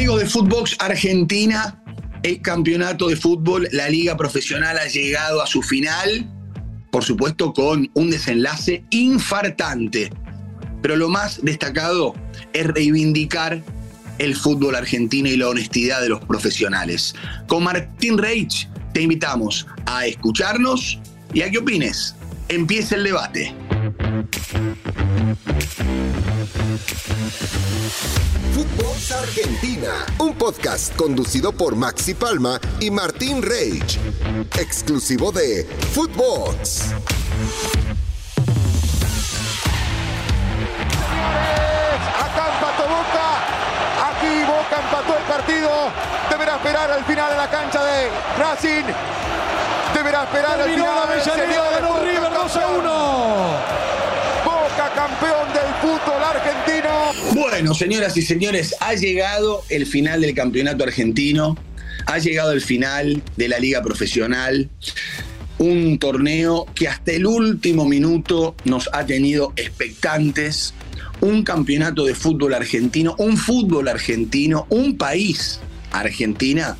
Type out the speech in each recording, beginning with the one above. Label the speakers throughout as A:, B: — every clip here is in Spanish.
A: Amigos de Footbox Argentina, el campeonato de fútbol, la liga profesional ha llegado a su final, por supuesto con un desenlace infartante. Pero lo más destacado es reivindicar el fútbol argentino y la honestidad de los profesionales. Con Martín Reich te invitamos a escucharnos y a que opines. Empieza el debate.
B: Footbox Argentina, un podcast conducido por Maxi Palma y Martín Reich, exclusivo de Footbox.
C: Acá empató Boca, aquí Boca empató el partido, deberá esperar al final en la cancha de Racing, deberá esperar al final.
D: la Avellaneda,
C: señores,
D: ganó
C: Boca
D: River 2 a
C: campeón.
D: 1.
C: Campeón del fútbol argentino.
A: Bueno, señoras y señores, ha llegado el final del campeonato argentino, ha llegado el final de la liga profesional, un torneo que hasta el último minuto nos ha tenido expectantes, un campeonato de fútbol argentino, un fútbol argentino, un país, Argentina,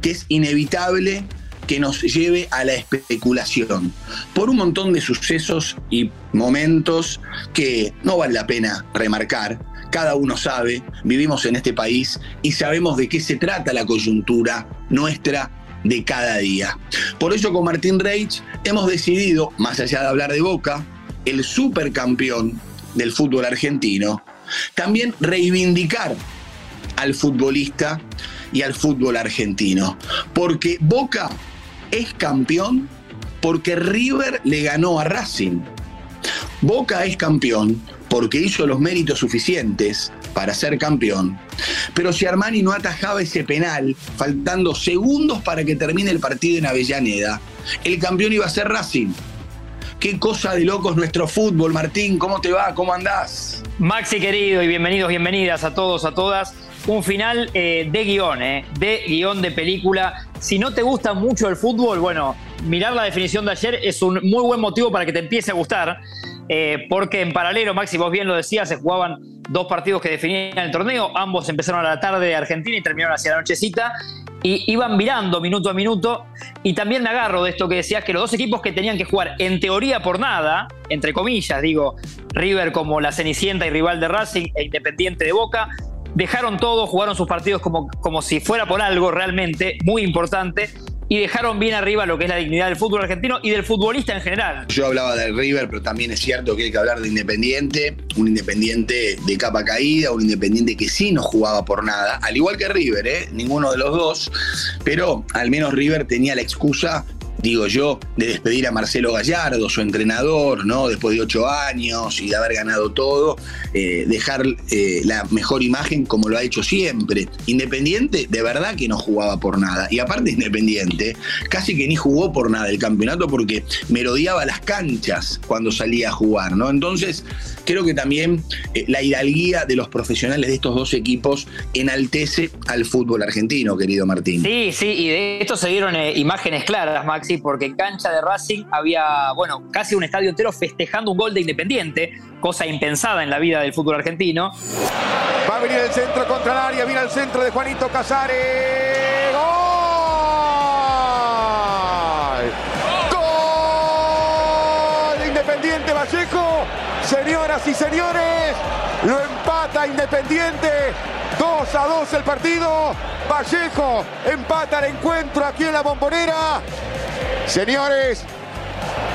A: que es inevitable que nos lleve a la especulación por un montón de sucesos y momentos que no vale la pena remarcar. Cada uno sabe, vivimos en este país y sabemos de qué se trata la coyuntura nuestra de cada día. Por eso con Martín Reich hemos decidido, más allá de hablar de Boca, el supercampeón del fútbol argentino, también reivindicar al futbolista y al fútbol argentino. Porque Boca es campeón porque River le ganó a Racing. Boca es campeón porque hizo los méritos suficientes para ser campeón. Pero si Armani no atajaba ese penal, faltando segundos para que termine el partido en Avellaneda, el campeón iba a ser Racing. Qué cosa de locos nuestro fútbol, Martín. ¿Cómo te va? ¿Cómo andás?
E: Maxi querido y bienvenidos, bienvenidas a todos, a todas. Un final eh, de guion, eh, de guion de película. Si no te gusta mucho el fútbol, bueno, mirar la definición de ayer es un muy buen motivo para que te empiece a gustar. eh, porque en paralelo, Maxi, vos bien lo decías, se jugaban dos partidos que definían el torneo. Ambos empezaron a la tarde de Argentina y terminaron hacia la nochecita. Y iban mirando minuto a minuto. Y también me agarro de esto que decías, que los dos equipos que tenían que jugar en teoría por nada, entre comillas, digo, River como la Cenicienta y rival de Racing e Independiente de Boca, dejaron todo, jugaron sus partidos como, como si fuera por algo realmente muy importante y dejaron bien arriba lo que es la dignidad del fútbol argentino y del futbolista en general.
A: Yo hablaba del River, pero también es cierto que hay que hablar de Independiente, un Independiente de capa caída, un Independiente que sí no jugaba por nada, al igual que River, ¿eh? ninguno de los dos, pero al menos River tenía la excusa, digo yo, de despedir a Marcelo Gallardo, su entrenador, ¿no? Después de ocho años y de haber ganado todo, eh, dejar eh, la mejor imagen como lo ha hecho siempre. Independiente, de verdad que no jugaba por nada. Y aparte Independiente, casi que ni jugó por nada el campeonato porque merodeaba las canchas cuando salía a jugar, ¿no? Entonces, creo que también eh, la hidalguía de los profesionales de estos dos equipos enaltece al fútbol argentino, querido Martín.
E: Sí, sí, y de esto se dieron imágenes claras, Maxi, porque en cancha de Racing había, bueno, casi un estadio entero festejando un gol de Independiente, cosa impensada en la vida del fútbol argentino.
C: Va a venir el centro contra el área, viene el centro de Juanito Casares. ¡Gol! ¡Gol! de Independiente Vallejo. Señoras y señores, lo empata Independiente. 2 a 2 el partido. Vallejo empata el encuentro aquí en la bombonera. Señores,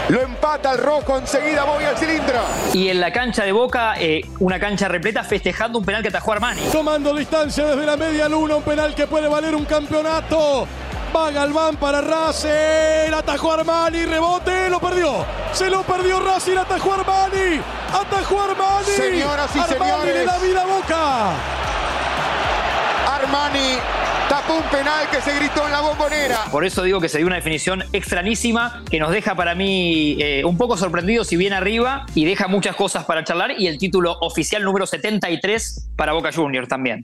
C: lo empata el rojo. Enseguida voy al cilindro.
E: Y en la cancha de Boca, eh, una cancha repleta festejando un penal que atajó Armani.
D: Tomando distancia desde la media luna, un penal que puede valer un campeonato. Va Galván para Racing, atajó Armani, rebote, lo perdió. Se lo perdió Racing, atajó Armani. Atajó Armani.
C: Señoras y
D: Armani
C: señores.
D: le da vida a Boca.
C: Armani tapó un penal que se gritó en la bombonera.
E: Por eso digo que se dio una definición extrañísima que nos deja para mí eh, un poco sorprendidos si bien arriba y deja muchas cosas para charlar y el título oficial número 73 para Boca Juniors también.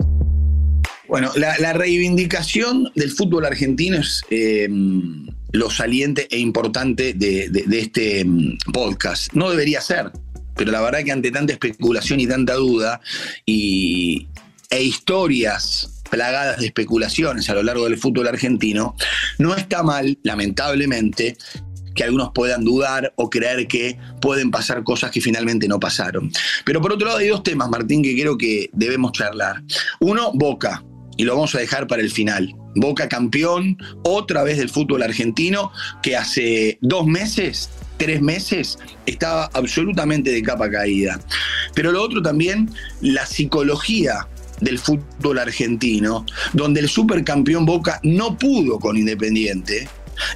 A: Bueno, la, la reivindicación del fútbol argentino es eh, lo saliente e importante de, de- de este mm, podcast. No debería ser, pero la verdad que ante tanta especulación y tanta duda y, e historias plagadas de especulaciones a lo largo del fútbol argentino, no está mal, lamentablemente, que algunos puedan dudar o creer que pueden pasar cosas que finalmente no pasaron. Pero por otro lado hay dos temas, Martín, que creo que debemos charlar. Uno, Boca, y lo vamos a dejar para el final. Boca campeón otra vez del fútbol argentino, que hace dos meses tres meses estaba absolutamente de capa caída. Pero lo otro también, la psicología del fútbol argentino, donde el supercampeón Boca no pudo con Independiente,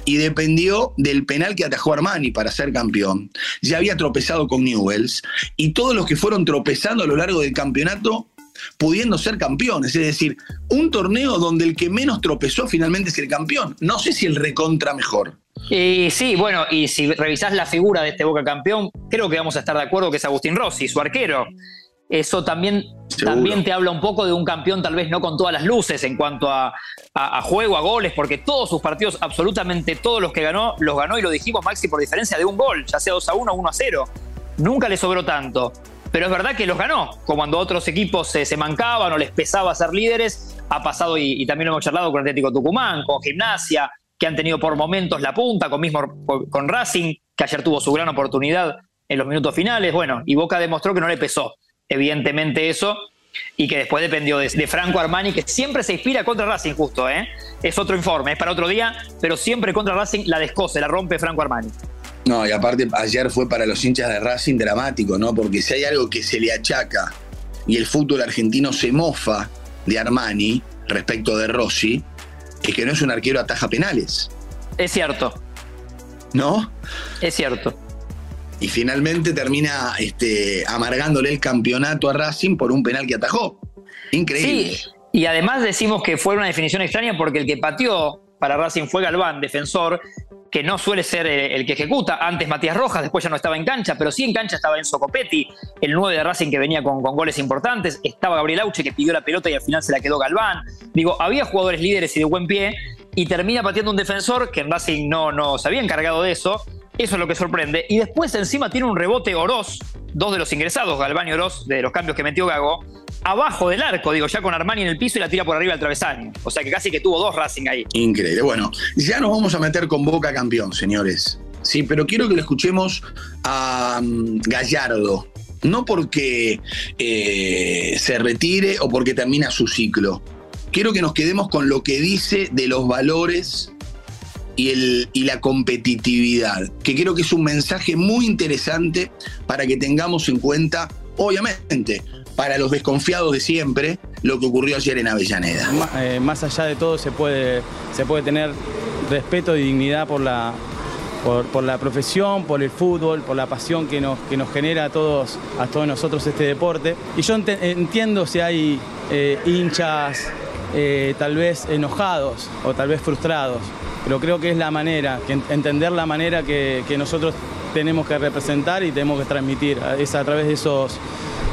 A: y dependió del penal que atajó Armani para ser campeón. Ya había tropezado con Newells y todos los que fueron tropezando a lo largo del campeonato pudiendo ser campeones. Es decir, un torneo donde el que menos tropezó finalmente es el campeón. No sé si el recontra mejor.
E: Y sí, bueno, y si revisás la figura de este Boca campeón, creo que vamos a estar de acuerdo que es Agustín Rossi, su arquero. Eso también, también te habla un poco de un campeón, tal vez no con todas las luces en cuanto a, juego, a goles, porque todos sus partidos, absolutamente todos los que ganó, los ganó y lo dijimos, Maxi, por diferencia de un gol, ya sea 2 a 1 o 1 a 0. Nunca le sobró tanto. Pero es verdad que los ganó, como cuando otros equipos se, mancaban o les pesaba ser líderes, ha pasado y, y también lo hemos charlado con Atlético Tucumán, con Gimnasia, que han tenido por momentos la punta, con mismo con Racing, que ayer tuvo su gran oportunidad en los minutos finales. Bueno, y Boca demostró que no le pesó, evidentemente, eso, y que después dependió de, Franco Armani, que siempre se inspira contra Racing, justo, ¿eh? Es otro informe, es para otro día, pero siempre contra Racing la descose, la rompe Franco Armani.
A: No, y aparte ayer fue para los hinchas de Racing dramático, ¿no? Porque si hay algo que se le achaca y el fútbol argentino se mofa de Armani respecto de Rossi, es que no es un arquero ataja penales.
E: Es cierto.
A: ¿No?
E: Es cierto.
A: Y finalmente termina este, amargándole el campeonato a Racing por un penal que atajó. Increíble.
E: Y además decimos que fue una definición extraña porque el que pateó para Racing fue Galván, defensor, que no suele ser el que ejecuta. Antes Matías Rojas, después ya no estaba en cancha, pero sí en cancha estaba Enzo Copetti, el 9 de Racing que venía con, goles importantes. Estaba Gabriel Auche que pidió la pelota y al final se la quedó Galván. Digo, había jugadores líderes y de buen pie y termina pateando un defensor que en Racing no, no se había encargado de eso. Eso es lo que sorprende. Y después encima tiene un rebote Oroz, dos de los ingresados, Galván y Oroz, de los cambios que metió Gago, abajo del arco, digo, ya con Armani en el piso y la tira por arriba al travesaño. O sea que casi que tuvo dos Racing ahí.
A: Increíble. Bueno, ya nos vamos a meter con Boca campeón, señores. Sí, pero quiero que lo escuchemos a mm, Gallardo. No porque eh, se retire o porque termina su ciclo. Quiero que nos quedemos con lo que dice de los valores y, el, y, la competitividad, que creo que es un mensaje muy interesante para que tengamos en cuenta, obviamente, para los desconfiados de siempre lo que ocurrió ayer en Avellaneda.
F: Eh, más allá de todo se puede, se puede tener respeto y dignidad por la, por, la profesión, por el fútbol, por la pasión que nos, que nos genera a todos, a todos nosotros este deporte. Y yo entiendo si hay eh, hinchas eh, tal vez enojados o tal vez frustrados, pero creo que es la manera, entender la manera que, nosotros tenemos que representar y tenemos que transmitir, es a través de esos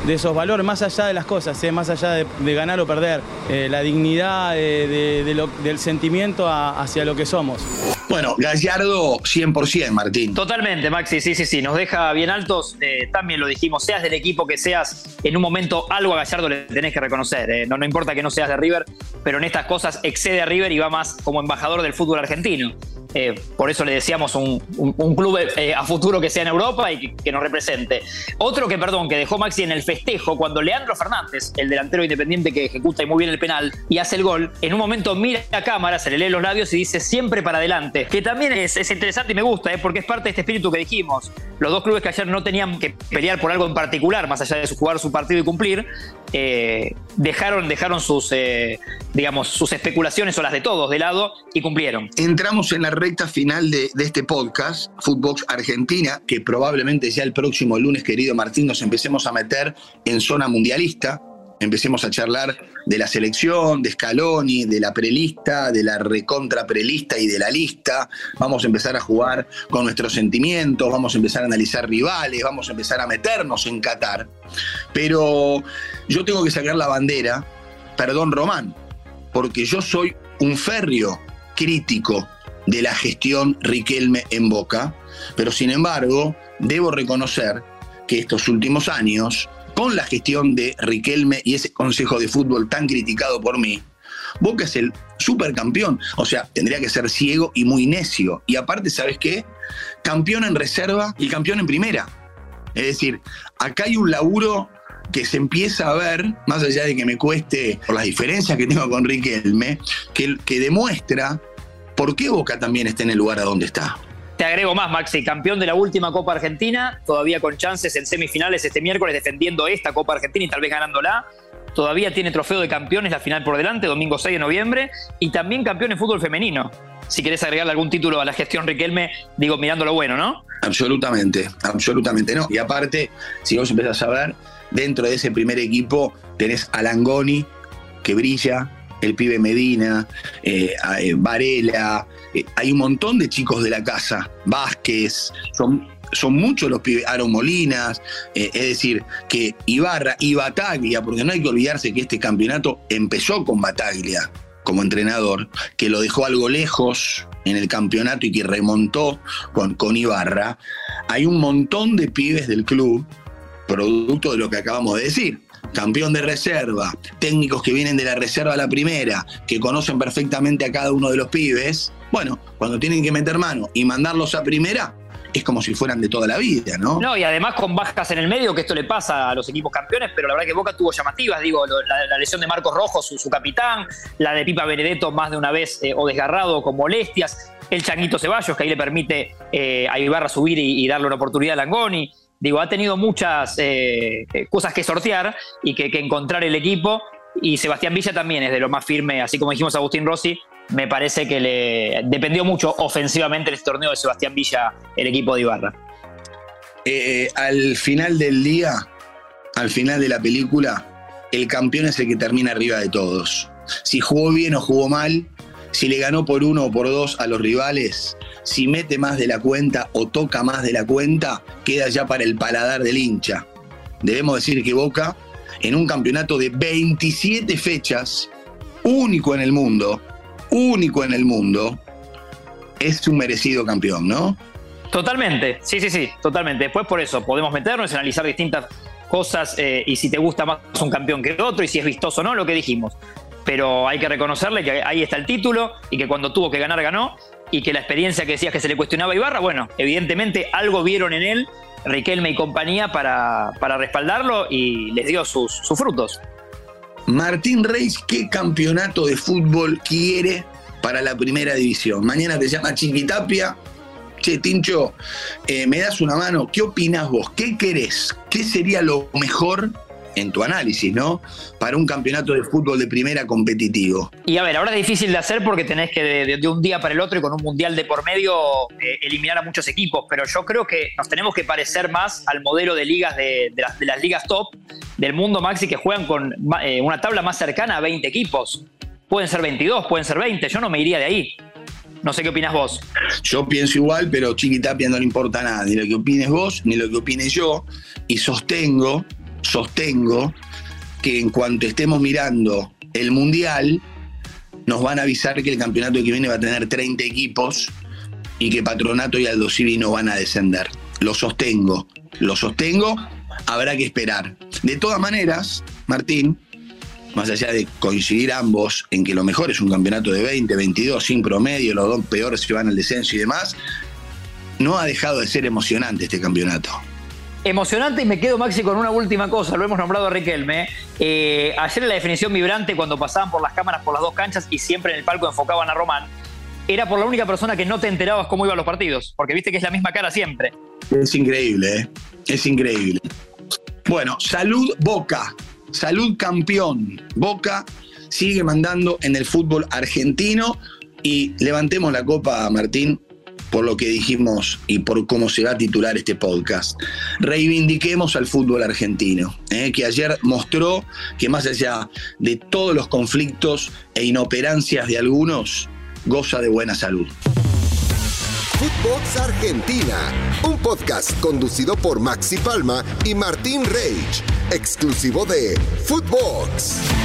F: de esos valores, más allá de las cosas, ¿eh? más allá de, ganar o perder, eh, la dignidad del sentimiento hacia lo que somos.
A: Bueno, Gallardo 100%, Martín.
E: Totalmente, Maxi, sí, sí, sí, nos deja bien altos, eh, también lo dijimos, seas del equipo que seas, en un momento algo a Gallardo le tenés que reconocer, no, no importa que no seas de River, pero en estas cosas excede a River y va más como embajador del fútbol argentino. Eh, por eso le decíamos un, club eh, a futuro que sea en Europa y que, nos represente. Otro que, perdón, que dejó Maxi en el festejo, cuando Leandro Fernández, el delantero independiente que ejecuta muy bien el penal y hace el gol, en un momento mira a cámara, se le lee los labios y dice siempre para adelante, que también es, interesante y me gusta, eh, porque es parte de este espíritu que dijimos. Los dos clubes que ayer no tenían que pelear por algo en particular, más allá de jugar su partido y cumplir, dejaron, dejaron sus, digamos, sus especulaciones o las de todos de lado y cumplieron.
A: Entramos en la recta final de, este podcast, Footbox Argentina, que probablemente ya el próximo lunes, querido Martín, nos empecemos a meter en zona mundialista. Empecemos a charlar de la selección, de Scaloni, de la prelista, de la recontra prelista y de la lista. Vamos a empezar a jugar con nuestros sentimientos, vamos a empezar a analizar rivales, vamos a empezar a meternos en Qatar. Pero yo tengo que sacar la bandera, perdón Román, porque yo soy un férreo crítico de la gestión Riquelme en Boca, pero sin embargo debo reconocer que estos últimos años, con la gestión de Riquelme y ese Consejo de Fútbol tan criticado por mí, Boca es el supercampeón. O sea, tendría que ser ciego y muy necio. Y aparte, ¿sabes qué? Campeón en reserva y campeón en primera. Es decir, acá hay un laburo que se empieza a ver, más allá de que me cueste por las diferencias que tengo con Riquelme, que, que demuestra por qué Boca también está en el lugar a donde está.
E: Te agrego más, Maxi, campeón de la última Copa Argentina, todavía con chances en semifinales este miércoles defendiendo esta Copa Argentina y tal vez ganándola. Todavía tiene trofeo de campeones la final por delante, domingo 6 de noviembre, y también campeón en fútbol femenino. Si querés agregarle algún título a la gestión Riquelme, digo, mirando lo bueno, ¿no?
A: Absolutamente, absolutamente no. Y aparte, si vos empezás a ver, dentro de ese primer equipo tenés a Langoni, que brilla, el pibe Medina, eh, eh, Varela, eh, hay un montón de chicos de la casa, Vázquez, son, son muchos los pibes, Aaron Molinas, es decir, que Ibarra y Bataglia, porque no hay que olvidarse que este campeonato empezó con Bataglia como entrenador, que lo dejó algo lejos en el campeonato y que remontó con, con Ibarra, hay un montón de pibes del club, producto de lo que acabamos de decir campeón de reserva, técnicos que vienen de la reserva a la primera, que conocen perfectamente a cada uno de los pibes, bueno, cuando tienen que meter mano y mandarlos a primera, es como si fueran de toda la vida, ¿no?
E: No, y además con bajas en el medio, que esto le pasa a los equipos campeones, pero la verdad que Boca tuvo llamativas, digo, la, lesión de Marcos Rojo, su, capitán, la de Pipa Benedetto más de una vez eh, o desgarrado con molestias, el Changuito Ceballos, que ahí le permite eh, a Ibarra subir y, darle una oportunidad a Langoni. Digo, ha tenido muchas eh, cosas que sortear y que, encontrar el equipo. Y Sebastián Villa también es de lo más firme, así como dijimos Agustín Rossi, me parece que le dependió mucho ofensivamente en este torneo de Sebastián Villa el equipo de Ibarra.
A: Eh, al final del día, al final de la película, el campeón es el que termina arriba de todos. Si jugó bien o jugó mal, si le ganó por uno o por dos a los rivales, si mete más de la cuenta o toca más de la cuenta, queda ya para el paladar del hincha. Debemos decir que Boca, en un campeonato de 27 fechas, único en el mundo, único en el mundo, es un merecido campeón, ¿no?
E: Totalmente, sí, sí, sí, totalmente. Después por eso podemos meternos analizar distintas cosas eh, y si te gusta más un campeón que otro y si es vistoso o no, lo que dijimos. Pero hay que reconocerle que ahí está el título y que cuando tuvo que ganar ganó y que la experiencia que decías que se le cuestionaba a Ibarra, bueno, evidentemente algo vieron en él, Riquelme y compañía, para, para respaldarlo y les dio sus, sus frutos.
A: Martín Reis, ¿qué campeonato de fútbol quiere para la primera división? Mañana te llama Chiquitapia. Che, Tincho, eh, ¿me das una mano? ¿Qué opinas vos? ¿Qué querés? ¿Qué sería lo mejor en tu análisis, ¿no? Para un campeonato de fútbol de primera competitivo.
E: Y a ver, ahora es difícil de hacer porque tenés que de, un día para el otro y con un mundial de por medio eh, eliminar a muchos equipos, pero yo creo que nos tenemos que parecer más al modelo de ligas de, las, ligas top del mundo, Maxi, que juegan con eh, una tabla más cercana a 20 equipos. Pueden ser 22, pueden ser 20, yo no me iría de ahí. No sé qué opinas vos.
A: Yo pienso igual, pero Chiquitapia no le importa nada, ni lo que opines vos, ni lo que opine yo. Y sostengo sostengo que en cuanto estemos mirando el Mundial, nos van a avisar que el campeonato que viene va a tener 30 equipos y que Patronato y Aldo Civi no van a descender. Lo sostengo, lo sostengo, habrá que esperar. De todas maneras, Martín, más allá de coincidir ambos en que lo mejor es un campeonato de 20, 22, sin promedio, los dos peores se van al descenso y demás, no ha dejado de ser emocionante este campeonato
E: emocionante y me quedo, Maxi, con una última cosa. Lo hemos nombrado a Riquelme. Eh, ayer en la definición vibrante, cuando pasaban por las cámaras por las dos canchas y siempre en el palco enfocaban a Román, era por la única persona que no te enterabas cómo iban los partidos, porque viste que es la misma cara siempre.
A: Es increíble, ¿eh? Es increíble. Bueno, salud Boca, salud campeón. Boca sigue mandando en el fútbol argentino y levantemos la copa, Martín, por lo que dijimos y por cómo se va a titular este podcast. Reivindiquemos al fútbol argentino, ¿eh? que ayer mostró que más allá de todos los conflictos e inoperancias de algunos, goza de buena salud.
B: Footbox Argentina, un podcast conducido por Maxi Palma y Martín Reich, exclusivo de Footbox.